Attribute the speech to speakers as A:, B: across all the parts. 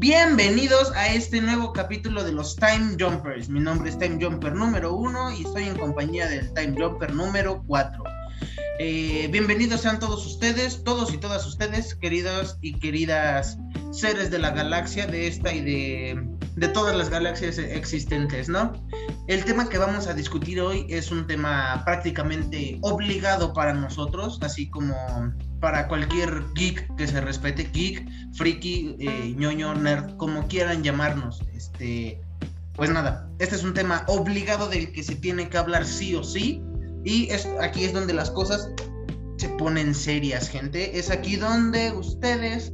A: Bienvenidos a este nuevo capítulo de los Time Jumpers. Mi nombre es Time Jumper número uno y estoy en compañía del Time Jumper número 4. Eh, bienvenidos sean todos ustedes, todos y todas ustedes, queridos y queridas seres de la galaxia, de esta y de, de todas las galaxias existentes, ¿no? El tema que vamos a discutir hoy es un tema prácticamente obligado para nosotros, así como para cualquier geek que se respete, geek, friki, eh, ñoño, nerd, como quieran llamarnos. Este, pues nada, este es un tema obligado del que se tiene que hablar sí o sí. Y es, aquí es donde las cosas se ponen serias, gente. Es aquí donde ustedes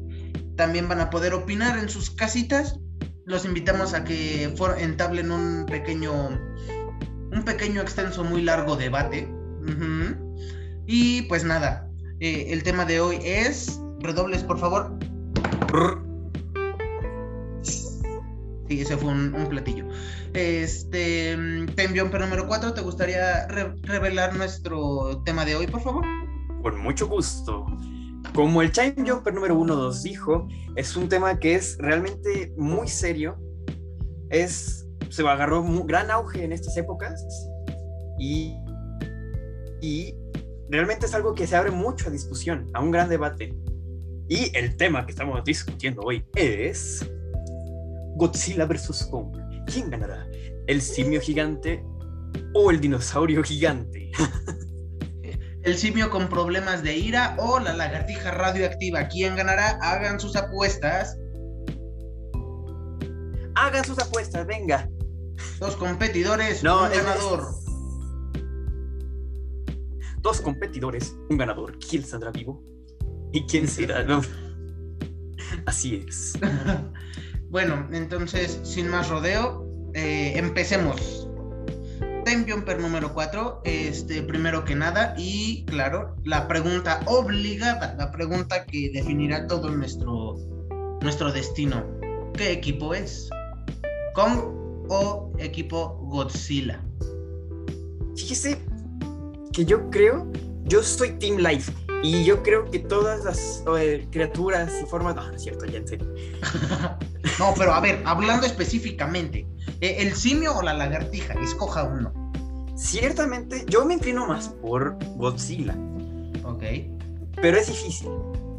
A: también van a poder opinar en sus casitas. Los invitamos a que entablen un pequeño, un pequeño extenso, muy largo debate. Y pues nada, eh, el tema de hoy es. Redobles, por favor. Sí, ese fue un, platillo. Este. Time Jumper número 4, ¿te gustaría revelar nuestro tema de hoy, por favor?
B: Con mucho gusto. Como el Time Jumper número 1 nos dijo, es un tema que es realmente muy serio. Es. Se agarró un gran auge en estas épocas. Y. Y realmente es algo que se abre mucho a discusión, a un gran debate. Y el tema que estamos discutiendo hoy es Godzilla vs. Kong. ¿Quién ganará? ¿El simio gigante o el dinosaurio gigante?
A: el simio con problemas de ira o la lagartija radioactiva. ¿Quién ganará? Hagan sus apuestas.
B: Hagan sus apuestas, venga.
A: Dos competidores, no, un ganador
B: dos competidores, un ganador. ¿Quién saldrá vivo? ¿Y quién será? No. Así es.
A: bueno, entonces, sin más rodeo, eh, empecemos. Time Jumper número 4, este, primero que nada, y claro, la pregunta obligada, la pregunta que definirá todo nuestro, nuestro destino. ¿Qué equipo es? ¿Kong o equipo Godzilla?
B: Fíjese, que yo creo, yo soy Team Life. Y yo creo que todas las criaturas y formas. No, no es cierto, ya en serio.
A: no, pero a ver, hablando específicamente, eh, ¿el simio o la lagartija? Escoja uno.
B: Ciertamente, yo me inclino más por Godzilla.
A: Ok.
B: Pero es difícil,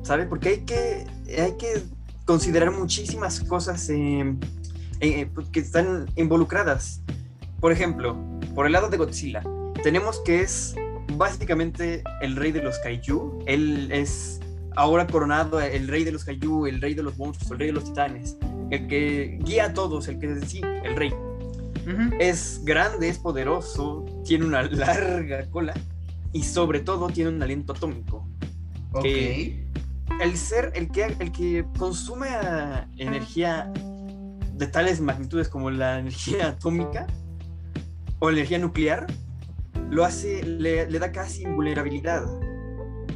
B: ¿sabes? Porque hay que, hay que considerar muchísimas cosas eh, que están involucradas. Por ejemplo, por el lado de Godzilla, tenemos que es básicamente el rey de los kaiju. Él es ahora coronado el rey de los kaiju, el rey de los monstruos, el rey de los titanes, el que guía a todos, el que sí, el rey. Es grande, es poderoso, tiene una larga cola y sobre todo tiene un aliento atómico.
A: Ok.
B: el ser, el que, el que consume energía de tales magnitudes como la energía atómica o la energía nuclear, lo hace, le, da casi invulnerabilidad,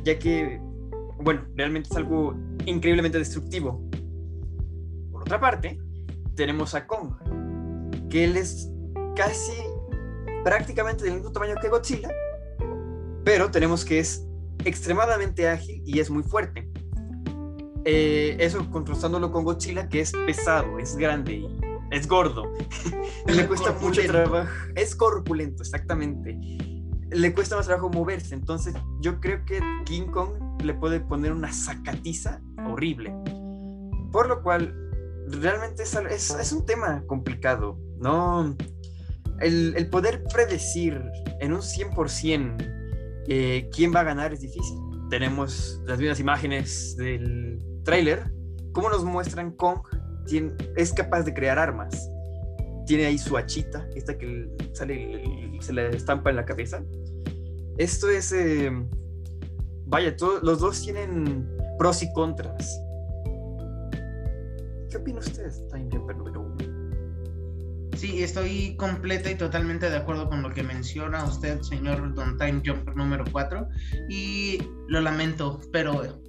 B: ya que, bueno, realmente es algo increíblemente destructivo. Por otra parte, tenemos a Kong, que él es casi prácticamente del mismo tamaño que Godzilla, pero tenemos que es extremadamente ágil y es muy fuerte. Eh, eso contrastándolo con Godzilla, que es pesado, es grande y es gordo. Le cuesta mucho trabajo. Es corpulento, exactamente. Le cuesta más trabajo moverse. Entonces, yo creo que King Kong le puede poner una sacatiza horrible. Por lo cual, realmente es, es, un tema complicado. No. El, el, poder predecir en un 100% eh, quién va a ganar es difícil. Tenemos las mismas imágenes del tráiler. ¿Cómo nos muestran Kong es capaz de crear armas. Tiene ahí su hachita, esta que sale, se le estampa en la cabeza. Esto es, eh, vaya, los dos tienen pros y contras. ¿Qué opina usted, Time Jumper número uno?
A: Sí, estoy completa y totalmente de acuerdo con lo que menciona usted, señor Don Time Jumper número 4. Y lo lamento, pero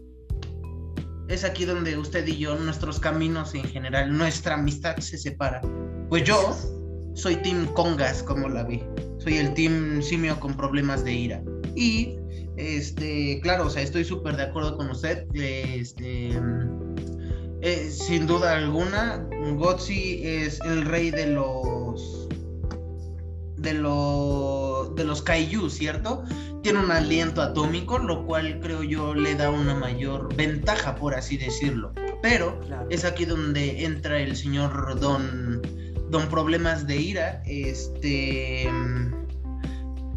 A: es aquí donde usted y yo, nuestros caminos en general, nuestra amistad se separa. Pues yo soy Team Congas, como la vi. Soy el Team Simio con problemas de ira. Y, este, claro, o sea, estoy súper de acuerdo con usted. Este, Eh, sin duda alguna, Gotzi es el rey de los de los de los kaiju, ¿cierto? Tiene un aliento atómico, lo cual creo yo le da una mayor ventaja, por así decirlo. Pero es aquí donde entra el señor Don Don Problemas de Ira, este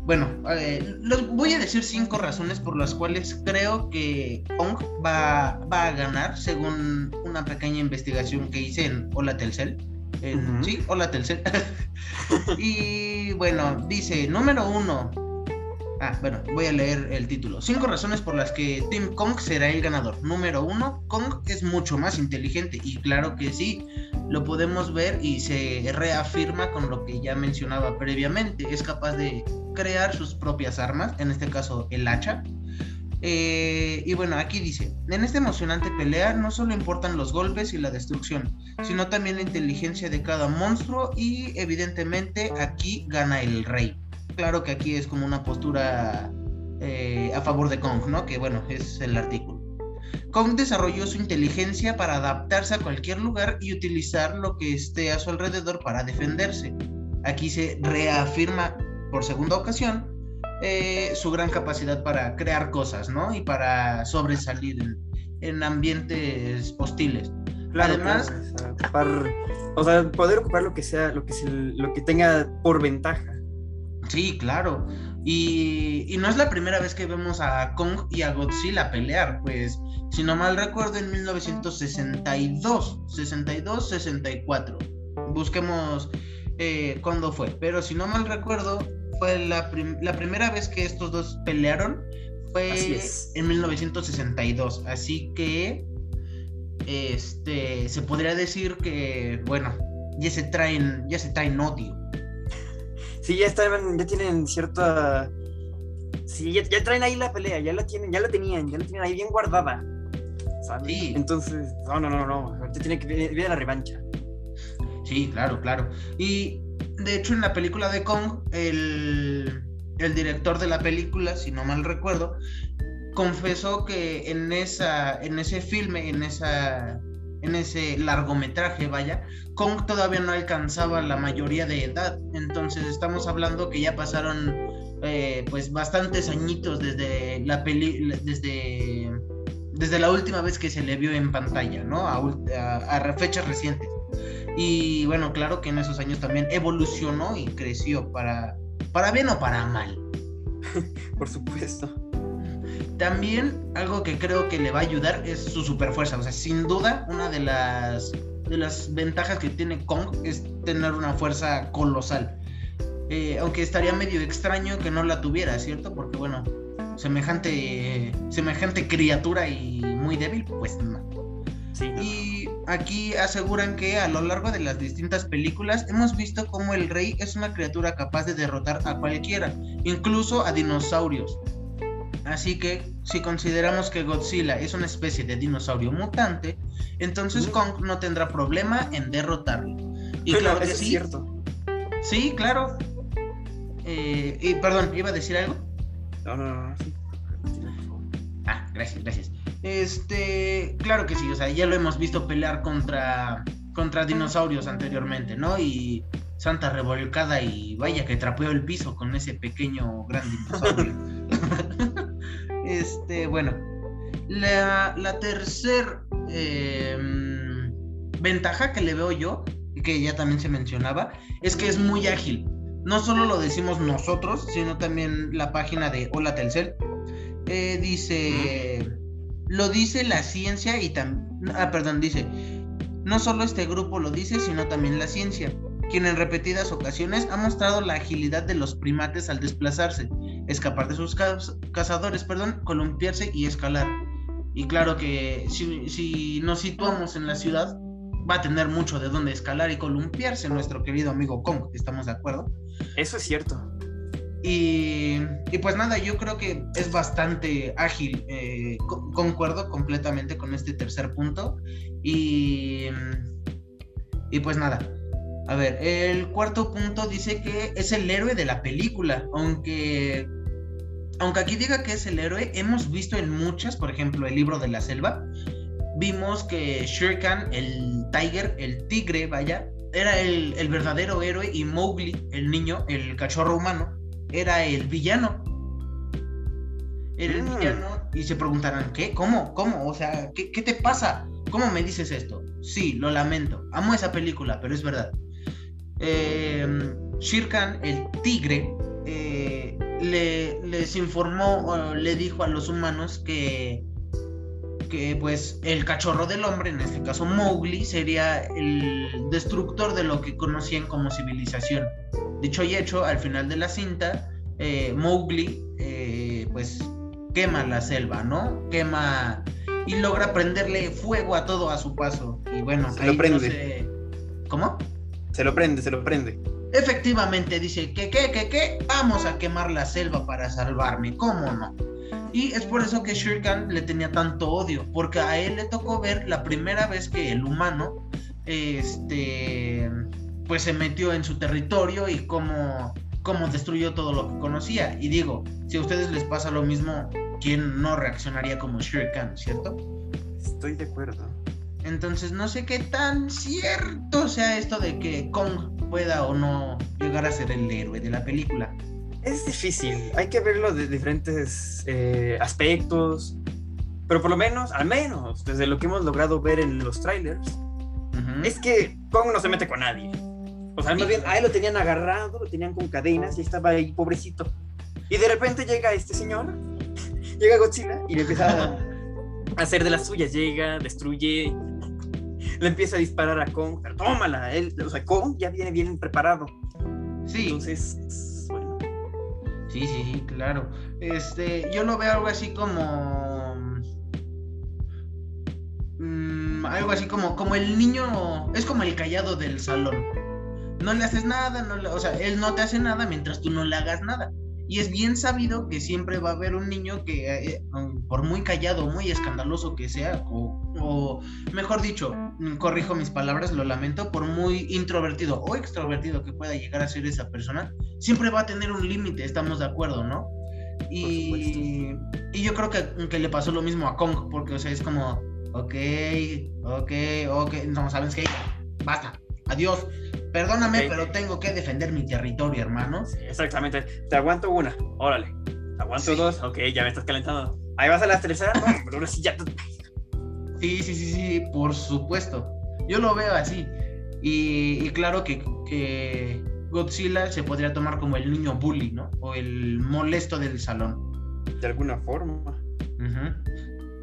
A: bueno, eh, voy a decir cinco razones por las cuales creo que Kong va, a ganar, según una pequeña investigación que hice en Hola Telcel. Sí, Hola Telcel. y bueno, dice, número uno. Ah, bueno, voy a leer el título. Cinco razones por las que Team Kong será el ganador. Número uno, Kong es mucho más inteligente. Y claro que sí, lo podemos ver y se reafirma con lo que ya mencionaba previamente. Es capaz de crear sus propias armas, en este caso el hacha. Eh, y bueno, aquí dice, en esta emocionante pelea no solo importan los golpes y la destrucción, sino también la inteligencia de cada monstruo y evidentemente aquí gana el rey. Claro que aquí es como una postura eh, a favor de Kong, ¿no? Que bueno, es el artículo. Kong desarrolló su inteligencia para adaptarse a cualquier lugar y utilizar lo que esté a su alrededor para defenderse. Aquí se reafirma por segunda ocasión eh, su gran capacidad para crear cosas, ¿no? Y para sobresalir en, ambientes hostiles. Además,
B: o sea, poder ocupar lo que sea, lo que, lo que tenga por ventaja.
A: Sí, claro. Y, y, no es la primera vez que vemos a Kong y a Godzilla pelear, pues si no mal recuerdo en 1962, 62, 64. Busquemos eh, cuándo fue, pero si no mal recuerdo fue la, primera vez que estos dos pelearon fue en 1962, así que este se podría decir que bueno ya se traen ya se traen odio
B: sí, ya estaban, ya tienen cierta. Sí, ya, traen ahí la pelea, ya la tienen, ya la tenían, ya la tienen ahí bien guardada. Sí. Entonces, no, no, no, no. Ahorita tiene que viene la revancha.
A: Sí, claro, claro. Y de hecho, en la película de Kong, el, el director de la película, si no mal recuerdo, confesó que en esa, en ese filme, en esa en ese largometraje, vaya, Kong todavía no alcanzaba la mayoría de edad. Entonces estamos hablando que ya pasaron eh, pues bastantes añitos desde la peli desde desde la última vez que se le vio en pantalla, ¿no? A, fechas recientes. Y bueno, claro que en esos años también evolucionó y creció para, para bien o para mal.
B: Por supuesto.
A: También algo que creo que le va a ayudar es su super fuerza. O sea, sin duda, una de las, de las ventajas que tiene Kong es tener una fuerza colosal. Eh, aunque estaría medio extraño que no la tuviera, ¿cierto? Porque bueno, semejante, semejante criatura y muy débil, pues no. Y aquí aseguran que a lo largo de las distintas películas hemos visto cómo el rey es una criatura capaz de derrotar a cualquiera, incluso a dinosaurios. Así que si consideramos que Godzilla es una especie de dinosaurio mutante, entonces Kong no tendrá problema en derrotarlo.
B: Y claro que sí. cierto.
A: Sí, claro. Eh, y perdón, ¿iba a decir algo?
B: No, no, no,
A: Ah, gracias, gracias. Este, claro que sí, o sea, ya lo hemos visto pelear contra, contra dinosaurios anteriormente, ¿no? Y Santa revolcada y vaya que trapeó el piso con ese pequeño gran dinosaurio. este, bueno, la, la tercer em, ventaja que le veo yo, que ya también se mencionaba, es que es muy ágil no solo lo decimos nosotros, sino también la página de Hola Telcel. Eh, dice, lo dice la ciencia y también, ah, perdón, dice, no solo este grupo lo dice, sino también la ciencia, quien en repetidas ocasiones ha mostrado la agilidad de los primates al desplazarse, escapar de sus cazadores, perdón, columpiarse y escalar. Y claro que si, si nos situamos en la ciudad, va a tener mucho de dónde escalar y columpiarse nuestro querido amigo Kong, ¿estamos de acuerdo?
B: Eso es cierto.
A: Y, pues nada, yo creo que es bastante ágil, eh, concuerdo completamente con este tercer punto. Y, y pues nada, a ver, el cuarto punto dice que es el héroe de la película, aunque aunque aquí diga que es el héroe, hemos visto en muchas, por ejemplo, el libro de la selva, vimos que Shuriken, el Tiger, el tigre, vaya, era el, el verdadero héroe y Mowgli, el niño, el cachorro humano, era el villano. Era el
B: Mm.
A: villano y se preguntarán, ¿qué? ¿Cómo? ¿Cómo? O sea, ¿qué, qué te pasa? ¿Cómo me dices esto? Sí, lo lamento. Amo esa película, pero es verdad. Eh, Shirkan, el tigre, eh, le, les informó, o le dijo a los humanos que, que pues el cachorro del hombre, en este caso Mowgli, sería el destructor de lo que conocían como civilización. Dicho y hecho, al final de la cinta, eh, Mowgli eh, pues quema la selva, ¿no? Quema y logra prenderle fuego a todo a su paso. Y bueno,
B: Se
A: ahí
B: lo
A: no
B: prende.
A: sé- ¿Cómo?
B: Se lo prende, se lo prende.
A: Efectivamente, dice que, que, que, que, vamos a quemar la selva para salvarme, ¿cómo no? Y es por eso que Shirkan le tenía tanto odio, porque a él le tocó ver la primera vez que el humano, este, pues se metió en su territorio y cómo, cómo destruyó todo lo que conocía. Y digo, si a ustedes les pasa lo mismo, ¿quién no reaccionaría como Shirkan, cierto?
B: Estoy de acuerdo.
A: Entonces no sé qué tan cierto sea esto de que Kong pueda o no llegar a ser el héroe de la película.
B: Es difícil, hay que verlo de diferentes eh, aspectos, pero por lo menos, al menos, desde lo que hemos logrado ver en los trailers,
A: Ujú.
B: es que Kong no se mete con nadie. O sea, más bien, a él lo tenían agarrado, lo tenían con cadenas y estaba ahí, pobrecito. Y de repente llega este señor, llega Godzilla y le empieza a hacer de las suyas. Llega, destruye, le empieza a disparar a Kong, pero tómala. Él, o sea, Kong ya viene bien preparado.
A: Sí,
B: Entonces, bueno,
A: sí, sí, sí, claro. Este, yo lo veo algo así como. mm, algo así como, como el niño. Es como el callado del salón. No le haces nada, no le- o sea, él no te hace nada mientras tú no le hagas nada. Y es bien sabido que siempre va a haber un niño que, eh, mm, por muy callado, muy escandaloso que sea, o, o, mejor dicho, mm, corrijo mis palabras, lo lamento, por muy introvertido o extrovertido que pueda llegar a ser esa persona, siempre va a tener un límite, estamos de acuerdo, ¿no? Y, y yo creo que, que le pasó lo mismo a Kong, porque, o sea, es como, ok, ok, ok, no, ¿sabes qué? Basta, adiós, perdóname, pero tengo que defender mi territorio, hermano.
B: sí, exactamente. Te aguanto una, órale. Te aguanto
A: Sí.
B: dos, ok, ya me estás calentando. Ahí vas a la tercera, pero ahora sí ya.
A: Sí, sí, sí, sí, por supuesto. Yo lo veo así. Y, y claro que, que Godzilla se podría tomar como el niño bully, ¿no? O el molesto del salón.
B: De alguna forma.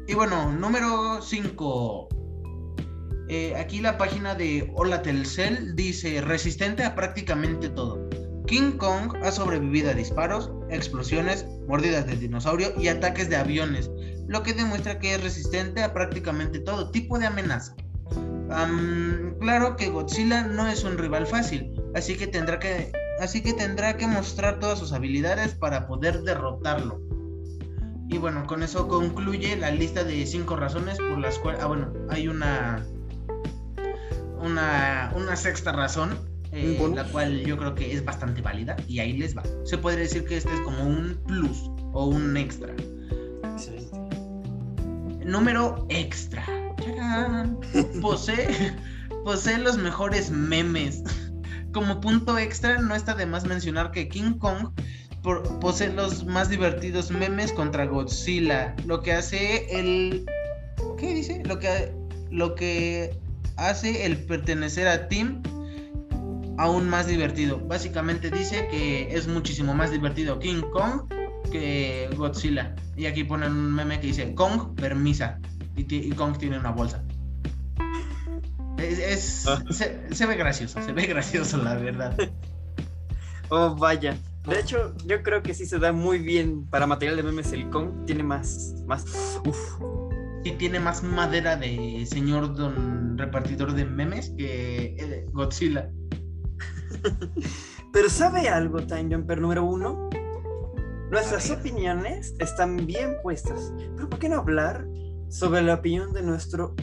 A: Y bueno, número 5. Aquí la página de Hola Telcel dice resistente a prácticamente todo. King Kong ha sobrevivido a disparos, explosiones, mordidas de dinosaurio y ataques de aviones, lo que demuestra que es resistente a prácticamente todo tipo de amenaza. Am, claro que Godzilla no es un rival fácil, así que tendrá que así que tendrá que mostrar todas sus habilidades para poder derrotarlo. Y bueno, con eso concluye la lista de cinco razones por las cuales. Ah, bueno, hay una. Una, una sexta razón, eh, la cual yo creo que es bastante válida, y ahí les va. Se podría decir que este es como un plus o un extra.
B: Excelente.
A: Número extra. ¡Tarán! Posee, posee los mejores memes. Como punto extra, no está de más mencionar que King Kong por- posee los más divertidos memes contra Godzilla. Lo que hace el. ¿Qué dice? Lo que, lo que hace el pertenecer a Team aún más divertido. Básicamente dice que es muchísimo más divertido King Kong que Godzilla. Y aquí ponen un meme que dice Kong permisa. Y, Kong tiene una bolsa. Es, es-
B: Ah.
A: se, se ve gracioso, se ve gracioso la verdad.
B: Oh, vaya. De hecho, yo creo que sí se da muy bien para material de memes. El Kong tiene más. más uf,
A: Y tiene más madera de señor don repartidor de memes que eh, Godzilla.
B: Pero ¿sabe algo, Time Jumper número uno? Nuestras opiniones están bien puestas. Pero ¿por qué no hablar sobre la opinión de nuestro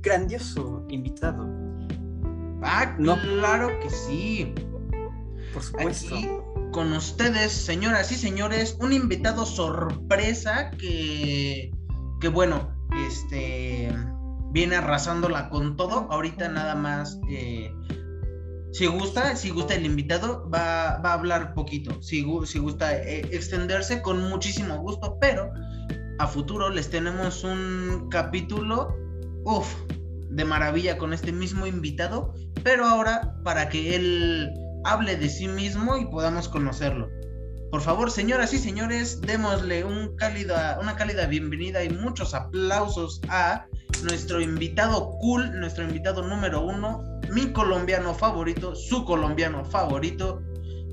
B: grandioso invitado?
A: Ah,
B: No.
A: claro que sí.
B: Por supuesto.
A: Aquí con ustedes, señoras y señores, un invitado sorpresa que, que bueno, este, viene arrasándola con todo. Ahorita nada más, eh, si gusta, si gusta el invitado, va, a hablar poquito. Si, si gusta eh, extenderse, con muchísimo gusto, pero a futuro les tenemos un capítulo, uff, de maravilla con este mismo invitado, pero ahora para que él hable de sí mismo y podamos conocerlo. Por favor, señoras y señores, démosle un cálida, una cálida bienvenida y muchos aplausos a nuestro invitado cool, nuestro invitado número uno, mi colombiano favorito, su colombiano favorito,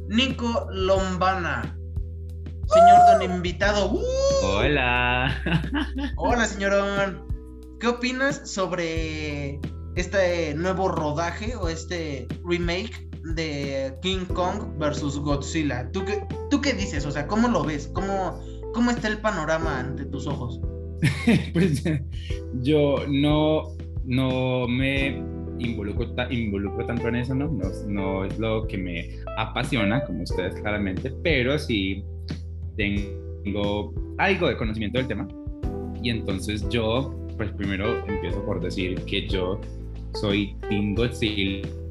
A: Nico Lombana. Señor don invitado. ¡uh!
C: Hola.
A: Hola, señorón. ¿Qué opinas sobre este nuevo rodaje o este remake de King Kong versus Godzilla? ¿Tú qué, ¿Tú qué dices? O sea, ¿cómo lo ves? ¿Cómo, cómo está el panorama ante tus ojos?
C: pues yo no, no me involucro, involucro tanto en eso, ¿no? ¿no? No es lo que me apasiona, como ustedes claramente, pero sí tengo algo de conocimiento del tema. Y entonces yo, pues primero empiezo por decir que yo soy Team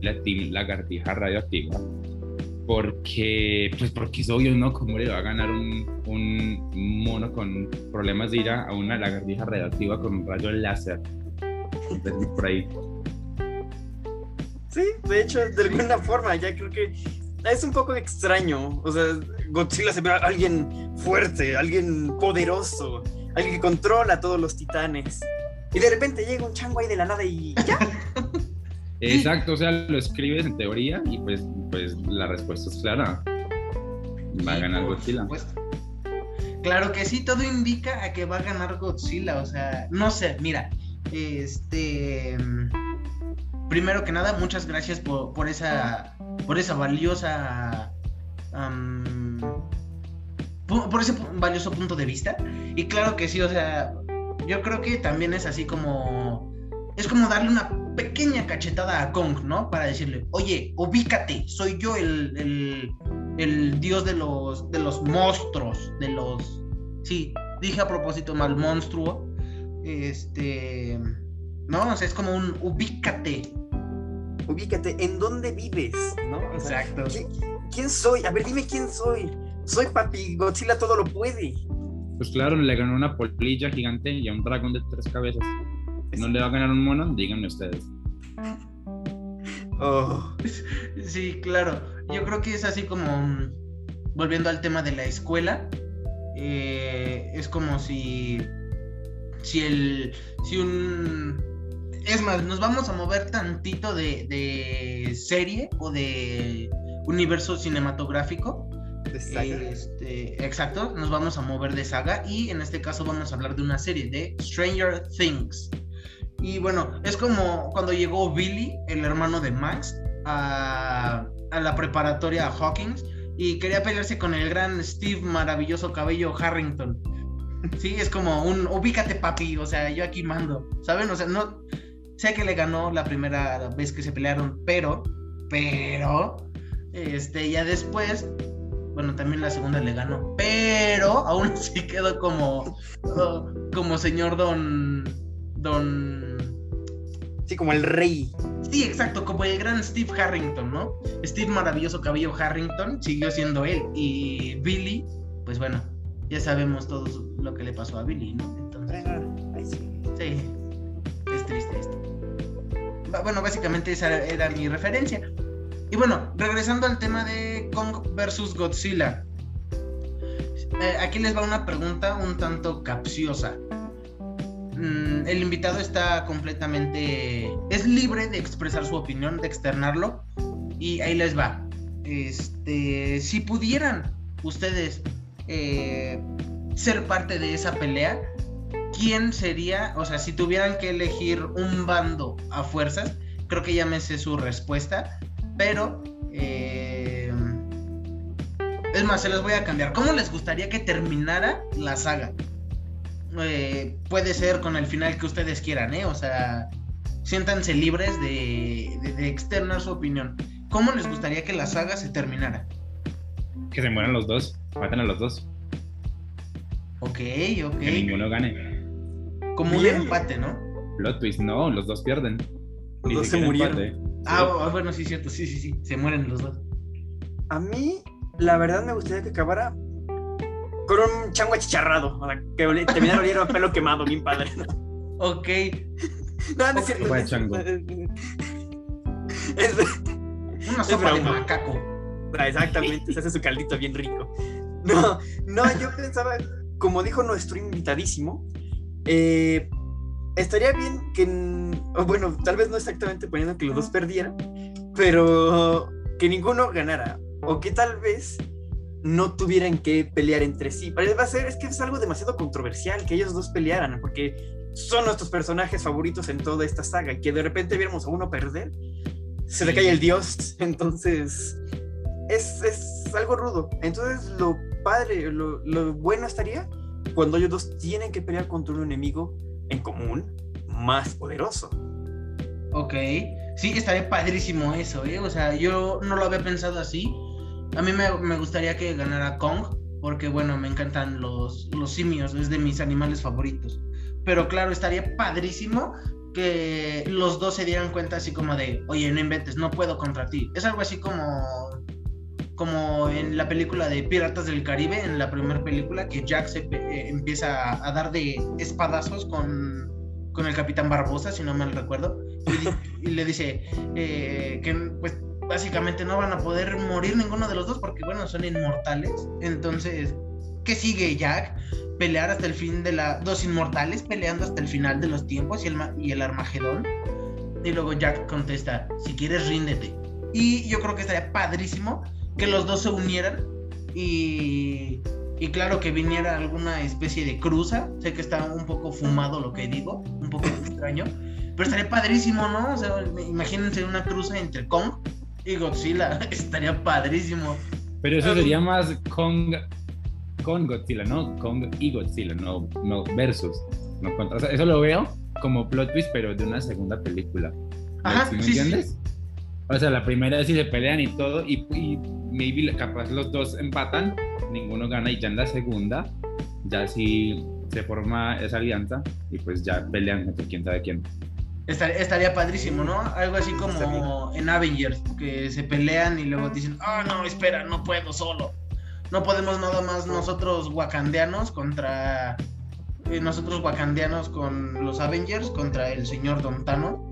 C: la Team Lagartija Radioactiva. Porque, pues porque es obvio, ¿no? ¿Cómo le va a ganar un, un mono con problemas de ira a una lagartija radioactiva con un rayo láser?
B: Sí, de hecho, de alguna forma, ya creo que es un poco extraño. O sea, Godzilla se ve a alguien fuerte, alguien poderoso, alguien que controla a todos los titanes. Y de repente llega un chango ahí de la nada y ya.
C: Exacto, o sea, lo escribes en teoría y pues, pues la respuesta es clara. Va a ganar Godzilla.
A: Claro que sí, todo indica a que va a ganar Godzilla. O sea, no sé, mira, este. Primero que nada, muchas gracias por, por esa. por esa valiosa. por ese valioso punto de vista. Y claro que sí, o sea, yo creo que también es así como. Es como darle una pequeña cachetada a Kong, ¿no? Para decirle, oye, ubícate, soy yo el, el, dios de los, de los monstruos, de los... Sí, dije a propósito mal monstruo. Este... ¿No? O sea, es como un ubícate.
B: Ubícate, ¿en dónde vives? ¿No?
A: Exacto.
B: ¿quién, soy? A ver, dime quién soy. Soy papi, Godzilla todo lo puede.
C: Pues claro, le ganó una polilla gigante y a un dragón de tres cabezas. ¿No le va a ganar un mono? Díganme ustedes.
A: Oh. Sí, claro. Yo creo que es así como, mm, volviendo al tema de la escuela, eh, es como si, si el, si un, es más, nos vamos a mover tantito de, de serie o de universo cinematográfico. Este, exacto, nos vamos a mover de saga y en este caso vamos a hablar de una serie de Stranger Things. Y bueno, es como cuando llegó Billy, el hermano de Max, a, la preparatoria Hawkins y quería pelearse con el gran Steve maravilloso cabello Harrington. Sí, es como un ubícate papi, o sea, yo aquí mando, ¿saben? O sea, no sé que le ganó la primera vez que se pelearon, pero pero este ya después bueno, también la segunda le ganó, pero aún así quedó como como señor Don Don
B: Sí, como el rey.
A: Sí, exacto, como el gran Steve Harrington, ¿no? Steve Maravilloso Cabello Harrington siguió siendo él. Y Billy, pues bueno, ya sabemos todo lo que le pasó a Billy, ¿no? Entonces. sí. es triste esto. Bueno, básicamente esa era mi referencia. Y bueno, regresando al tema de Kong versus Godzilla. Eh, aquí les va una pregunta un tanto capciosa. Mm, el invitado está completamente, es libre de expresar su opinión, de externarlo. Y ahí les va. Este, si pudieran ustedes eh, ser parte de esa pelea, ¿quién sería? O sea, si tuvieran que elegir un bando a fuerzas, creo que ya me sé su respuesta, pero... Eh, es más, se los voy a cambiar. ¿Cómo les gustaría que terminara la saga? Eh, puede ser con el final que ustedes quieran, ¿eh? O sea, siéntanse libres de, de, externar su opinión. ¿Cómo les gustaría que la saga se terminara?
C: Que se mueran los dos, maten a los dos.
A: Ok, ok.
C: Que ninguno gane.
A: Como un empate, ¿no?
C: Plot twist, no, los dos pierden.
B: Los
C: Ni
B: dos se murieron.
C: empate.
A: Ah, ah, bueno, sí, cierto, sí, sí, sí. Se mueren los dos.
B: A mí, la verdad, me gustaría que acabara con un chango achicharrado. O sea, que terminara oliendo a pelo quemado, bien padre. ¿no?
A: Ok.
B: No, no es cierto. Es-
C: chango.
B: es- es-
A: Una sopa de macaco.
B: Ah, Exactamente, se hace su caldito bien rico. No, no, yo pensaba, como dijo nuestro invitadísimo, eh, estaría bien que, o bueno, tal vez no exactamente poniendo que los dos perdieran, pero que ninguno ganara, o que tal vez no tuvieran que pelear entre sí. Pero va a ser, es que es algo demasiado controversial que ellos dos pelearan, porque son nuestros personajes favoritos en toda esta saga, y que de repente viéramos a uno perder, se le cae el dios, entonces es, es algo rudo. Entonces, lo padre, lo, lo bueno estaría cuando ellos dos tienen que pelear contra un enemigo en común más poderoso.
A: Ok. Sí, estaría padrísimo eso, ¿eh? O sea, yo no lo había pensado así. A mí me, me gustaría que ganara Kong, porque bueno, me encantan los, los simios, es de mis animales favoritos. Pero claro, estaría padrísimo que los dos se dieran cuenta así como de, oye, no inventes, no puedo contra ti. Es algo así como como en la película de Piratas del Caribe, en la primera película, que Jack se eh, empieza a, a dar de espadazos con, con el Capitán Barbosa, si no mal recuerdo, y, y le dice eh, que pues básicamente no van a poder morir ninguno de los dos porque bueno, son inmortales. Entonces, ¿qué sigue Jack? Pelear hasta el fin de la... Dos inmortales peleando hasta el final de los tiempos y el, y el Armagedón. Y luego Jack contesta, si quieres ríndete. Y yo creo que estaría padrísimo que los dos se unieran y, y claro que viniera alguna especie de cruza. Sé que está un poco fumado lo que digo, un poco extraño, pero estaría padrísimo, ¿no? O sea, imagínense una cruza entre Kong y Godzilla, estaría padrísimo.
C: Pero eso sería más Kong con Godzilla, ¿no? Kong y Godzilla, no, no versus. No contra. O sea, eso lo veo como plot twist, pero de una segunda película.
A: Ajá,
C: ¿Sí me
A: sí, sí,
C: entiendes? O sea, la primera sí se pelean y todo, y, y maybe capaz los dos empatan, ninguno gana, y ya en la segunda, ya sí se forma esa alianza, y pues ya pelean entre quién sabe quién.
A: Estaría, estaría padrísimo, ¿no? Algo así como en Avengers, que se pelean y luego dicen, ah, no, espera, no puedo solo. No podemos nada más nosotros wakandianos contra... eh, nosotros wakandianos con los Avengers contra el señor Don Tano.